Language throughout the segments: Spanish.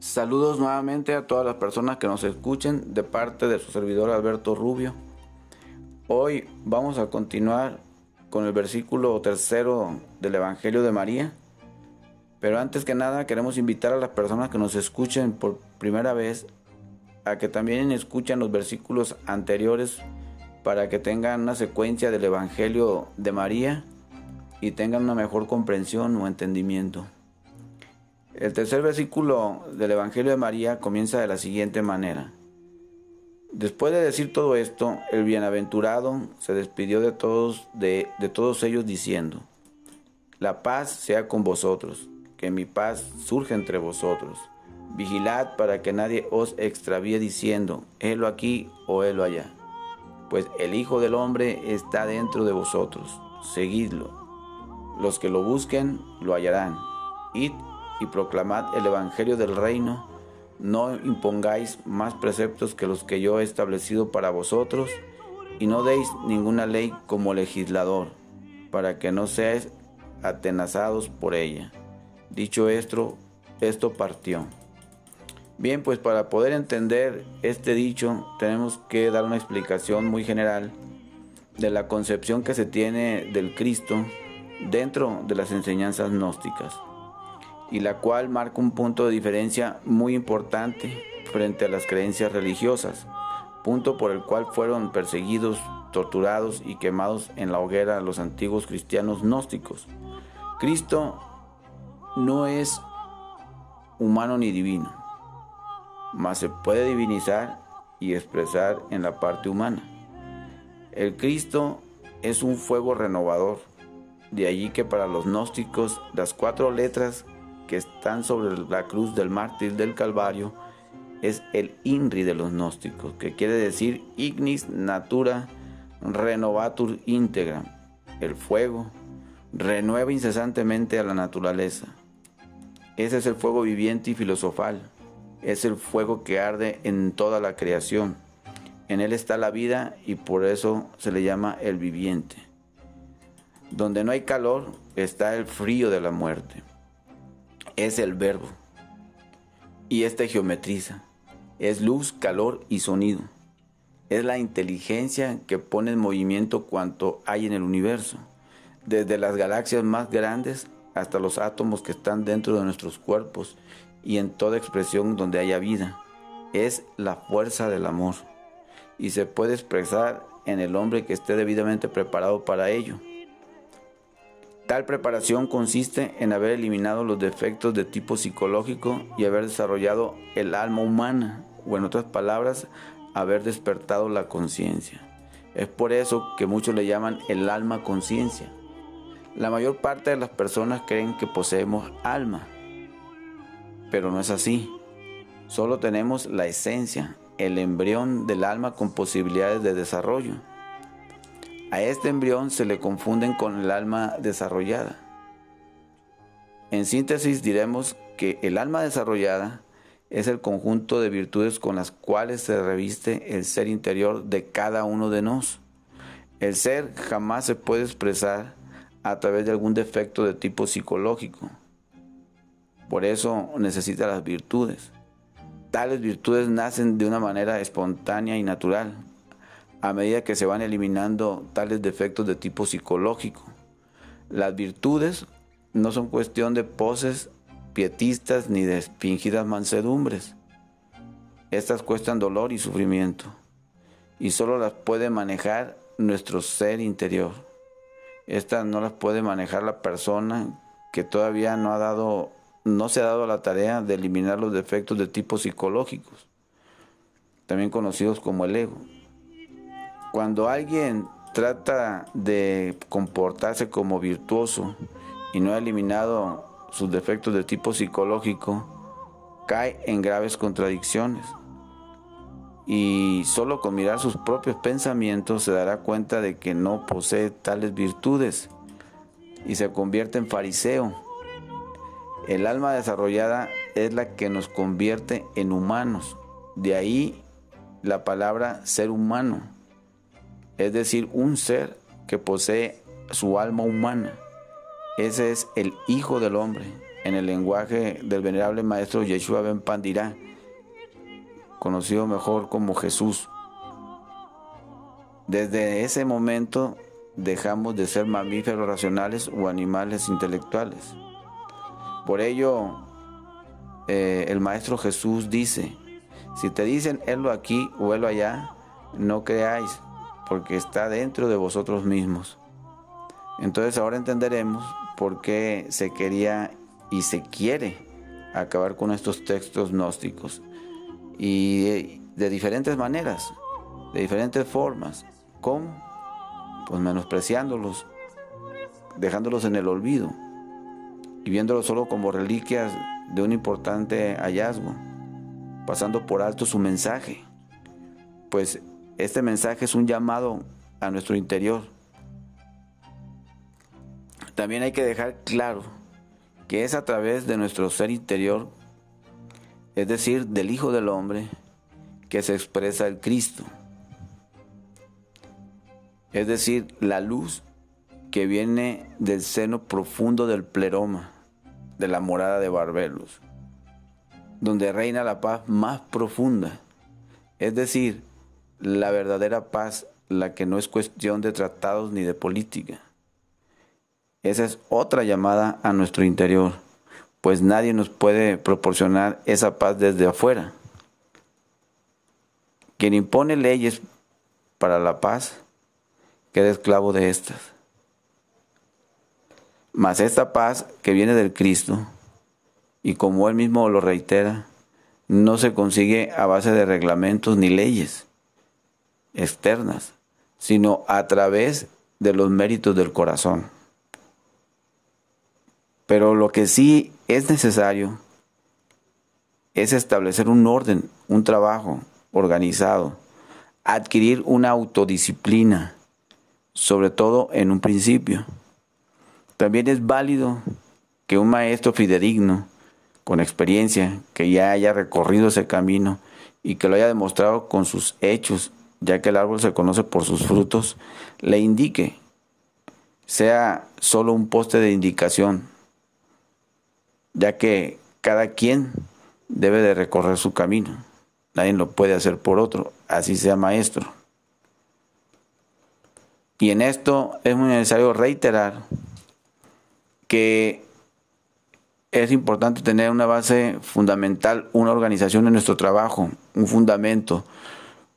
Saludos nuevamente a todas las personas que nos escuchen de parte de su servidor Alberto Rubio. Hoy vamos a continuar con el versículo tercero del Evangelio de María. Pero antes que nada queremos invitar a las personas que nos escuchen por primera vez a que también escuchen los versículos anteriores para que tengan una secuencia del Evangelio de María y tengan una mejor comprensión o entendimiento. El tercer versículo del Evangelio de María comienza de la siguiente manera. Después de decir todo esto, el bienaventurado se despidió de todos, de, todos ellos diciendo, La paz sea con vosotros, que mi paz surge entre vosotros. Vigilad para que nadie os extravíe diciendo, helo aquí o helo allá. Pues el Hijo del Hombre está dentro de vosotros, seguidlo. Los que lo busquen lo hallarán. Id y proclamad el Evangelio del reino, no impongáis más preceptos que los que yo he establecido para vosotros, y no deis ninguna ley como legislador, para que no seáis atenazados por ella. Dicho esto, esto partió. Bien, pues para poder entender este dicho tenemos que dar una explicación muy general de la concepción que se tiene del Cristo dentro de las enseñanzas gnósticas y la cual marca un punto de diferencia muy importante frente a las creencias religiosas, punto por el cual fueron perseguidos, torturados y quemados en la hoguera los antiguos cristianos gnósticos. Cristo no es humano ni divino, mas se puede divinizar y expresar en la parte humana. El Cristo es un fuego renovador, de allí que para los gnósticos las cuatro letras que están sobre la cruz del mártir del Calvario es el INRI de los gnósticos, que quiere decir Ignis Natura Renovatur Integra. El fuego renueva incesantemente a la naturaleza. Ese es el fuego viviente y filosofal. Es el fuego que arde en toda la creación. En él está la vida y por eso se le llama el viviente. Donde no hay calor está el frío de la muerte es el verbo. Y este geometriza. Es luz, calor y sonido. Es la inteligencia que pone en movimiento cuanto hay en el universo, desde las galaxias más grandes hasta los átomos que están dentro de nuestros cuerpos y en toda expresión donde haya vida. Es la fuerza del amor y se puede expresar en el hombre que esté debidamente preparado para ello. Tal preparación consiste en haber eliminado los defectos de tipo psicológico y haber desarrollado el alma humana, o en otras palabras, haber despertado la conciencia. Es por eso que muchos le llaman el alma conciencia. La mayor parte de las personas creen que poseemos alma, pero no es así. Solo tenemos la esencia, el embrión del alma con posibilidades de desarrollo. A este embrión se le confunden con el alma desarrollada. En síntesis diremos que el alma desarrollada es el conjunto de virtudes con las cuales se reviste el ser interior de cada uno de nosotros. El ser jamás se puede expresar a través de algún defecto de tipo psicológico. Por eso necesita las virtudes. Tales virtudes nacen de una manera espontánea y natural, a medida que se van eliminando tales defectos de tipo psicológico. Las virtudes no son cuestión de poses pietistas ni de fingidas mansedumbres. Estas cuestan dolor y sufrimiento y solo las puede manejar nuestro ser interior. Estas no las puede manejar la persona que todavía no ha dado no se ha dado la tarea de eliminar los defectos de tipo psicológicos, también conocidos como el ego. Cuando alguien trata de comportarse como virtuoso y no ha eliminado sus defectos de tipo psicológico, cae en graves contradicciones. Y solo con mirar sus propios pensamientos se dará cuenta de que no posee tales virtudes y se convierte en fariseo. El alma desarrollada es la que nos convierte en humanos. De ahí la palabra ser humano es decir, un ser que posee su alma humana. Ese es el Hijo del Hombre, en el lenguaje del venerable maestro Yeshua Ben Pandirá, conocido mejor como Jesús. Desde ese momento dejamos de ser mamíferos racionales o animales intelectuales. Por ello, eh, el Maestro Jesús dice, si te dicen helo aquí o helo allá, no creáis, porque está dentro de vosotros mismos. Entonces ahora entenderemos por qué se quería y se quiere acabar con estos textos gnósticos. Y de diferentes maneras, de diferentes formas. ¿Cómo? Pues menospreciándolos, dejándolos en el olvido y viéndolos solo como reliquias de un importante hallazgo, pasando por alto su mensaje. Pues este mensaje es un llamado a nuestro interior. También hay que dejar claro que es a través de nuestro ser interior, es decir, del Hijo del Hombre, que se expresa el Cristo es decir, la luz que viene del seno profundo del pleroma, de la morada de Barbelos, donde reina la paz más profunda, es decir, la verdadera paz, la que no es cuestión de tratados ni de política. Esa es otra llamada a nuestro interior, pues nadie nos puede proporcionar esa paz desde afuera. Quien impone leyes para la paz queda esclavo de estas. Mas esta paz que viene del Cristo, y como él mismo lo reitera, no se consigue a base de reglamentos ni leyes externas, sino a través de los méritos del corazón. Pero lo que sí es necesario es establecer un orden, un trabajo organizado, adquirir una autodisciplina, sobre todo en un principio. También es válido que un maestro fidedigno, con experiencia, que ya haya recorrido ese camino y que lo haya demostrado con sus hechos, ya que el árbol se conoce por sus frutos, le indique, sea solo un poste de indicación, ya que cada quien debe de recorrer su camino. Nadie lo puede hacer por otro, así sea maestro. Y en esto es muy necesario reiterar que es importante tener una base fundamental, una organización en nuestro trabajo, un fundamento,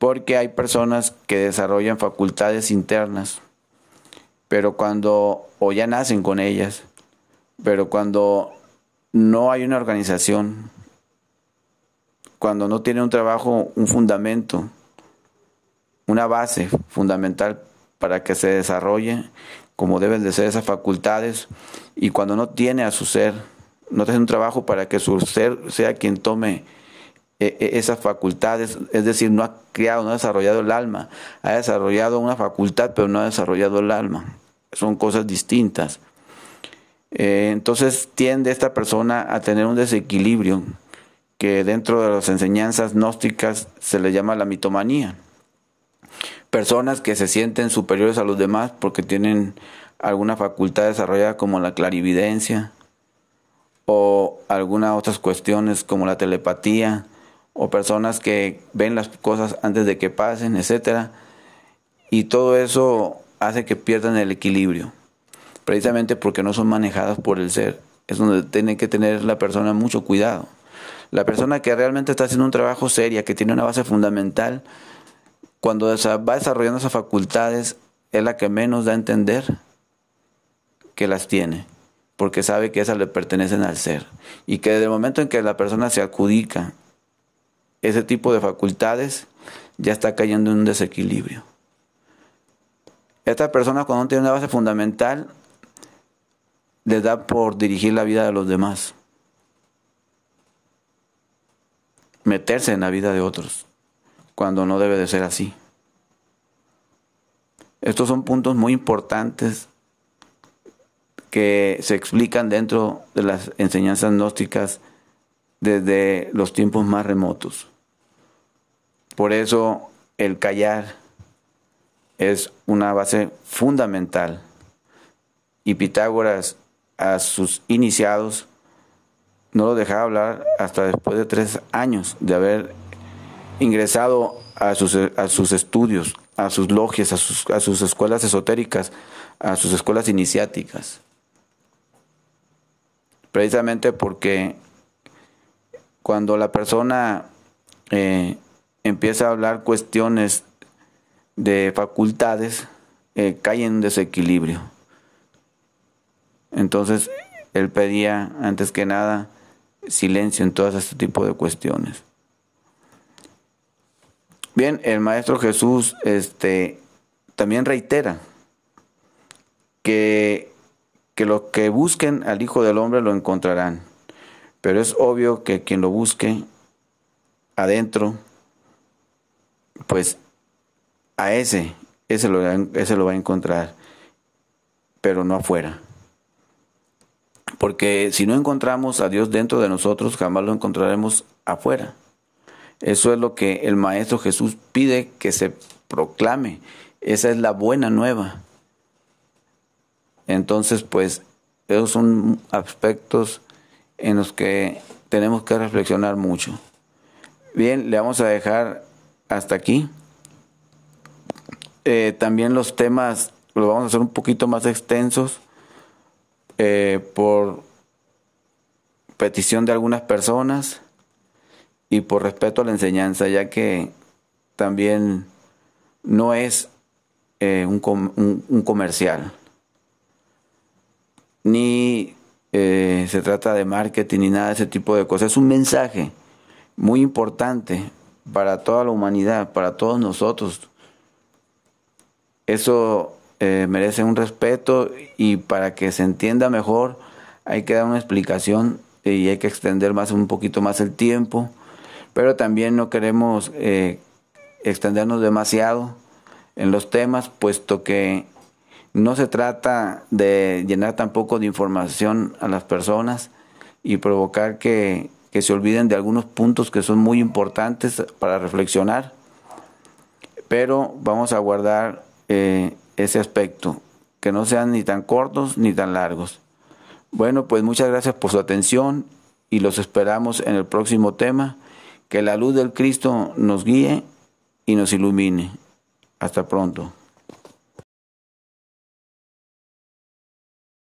porque hay personas que desarrollan facultades internas, pero cuando, o ya nacen con ellas, pero cuando no hay una organización, cuando no tiene un trabajo, un fundamento, una base fundamental para que se desarrolle como deben de ser esas facultades y cuando no tiene a su ser, no tiene un trabajo para que su ser sea quien tome esas facultades, es decir, no ha creado, no ha desarrollado el alma, ha desarrollado una facultad pero no ha desarrollado el alma, son cosas distintas. Eh, entonces tiende esta persona a tener un desequilibrio que dentro de las enseñanzas gnósticas se le llama la mitomanía. Personas que se sienten superiores a los demás porque tienen alguna facultad desarrollada como la clarividencia o algunas otras cuestiones como la telepatía o personas que ven las cosas antes de que pasen, etcétera. Y todo eso hace que pierdan el equilibrio, precisamente porque no son manejadas por el ser. Es donde tiene que tener la persona mucho cuidado. La persona que realmente está haciendo un trabajo serio, que tiene una base fundamental, cuando va desarrollando esas facultades, es la que menos da a entender que las tiene, porque sabe que esas le pertenecen al ser. Y que desde el momento en que la persona se adjudica ese tipo de facultades, ya está cayendo en un desequilibrio. Esta persona cuando no tiene una base fundamental, le da por dirigir la vida de los demás. Meterse en la vida de otros cuando no debe de ser así. Estos son puntos muy importantes que se explican dentro de las enseñanzas gnósticas desde los tiempos más remotos. Por eso el callar es una base fundamental y Pitágoras a sus iniciados no lo dejaba hablar hasta después de tres años de haber ingresado a sus, estudios, a sus logias, a sus, a sus escuelas esotéricas, a sus escuelas iniciáticas. Precisamente porque cuando la persona eh, empieza a hablar cuestiones de facultades, cae en un desequilibrio. Entonces, él pedía, antes que nada, silencio en todo este tipo de cuestiones. Bien, el Maestro Jesús este, también reitera que, que los que busquen al Hijo del Hombre lo encontrarán. Pero es obvio que quien lo busque adentro, pues a ese, ese lo, ese lo va a encontrar, pero no afuera. Porque si no encontramos a Dios dentro de nosotros, jamás lo encontraremos afuera. Eso es lo que el Maestro Jesús pide que se proclame. Esa es la buena nueva. Entonces, pues, esos son aspectos en los que tenemos que reflexionar mucho. Bien, le vamos a dejar hasta aquí. Eh, también los temas los vamos a hacer un poquito más extensos eh, por petición de algunas personas y por respeto a la enseñanza, ya que también no es eh, un, un, comercial, ni se trata de marketing ni nada de ese tipo de cosas. Es un mensaje muy importante para toda la humanidad, para todos nosotros. Eso eh, merece un respeto y para que se entienda mejor hay que dar una explicación y hay que extender más un poquito más el tiempo, pero también no queremos eh, extendernos demasiado en los temas, puesto que no se trata de llenar tampoco de información a las personas y provocar que, se olviden de algunos puntos que son muy importantes para reflexionar, pero vamos a guardar eh, ese aspecto, que no sean ni tan cortos ni tan largos. Bueno, pues muchas gracias por su atención y los esperamos en el próximo tema. Que la luz del Cristo nos guíe y nos ilumine. Hasta pronto.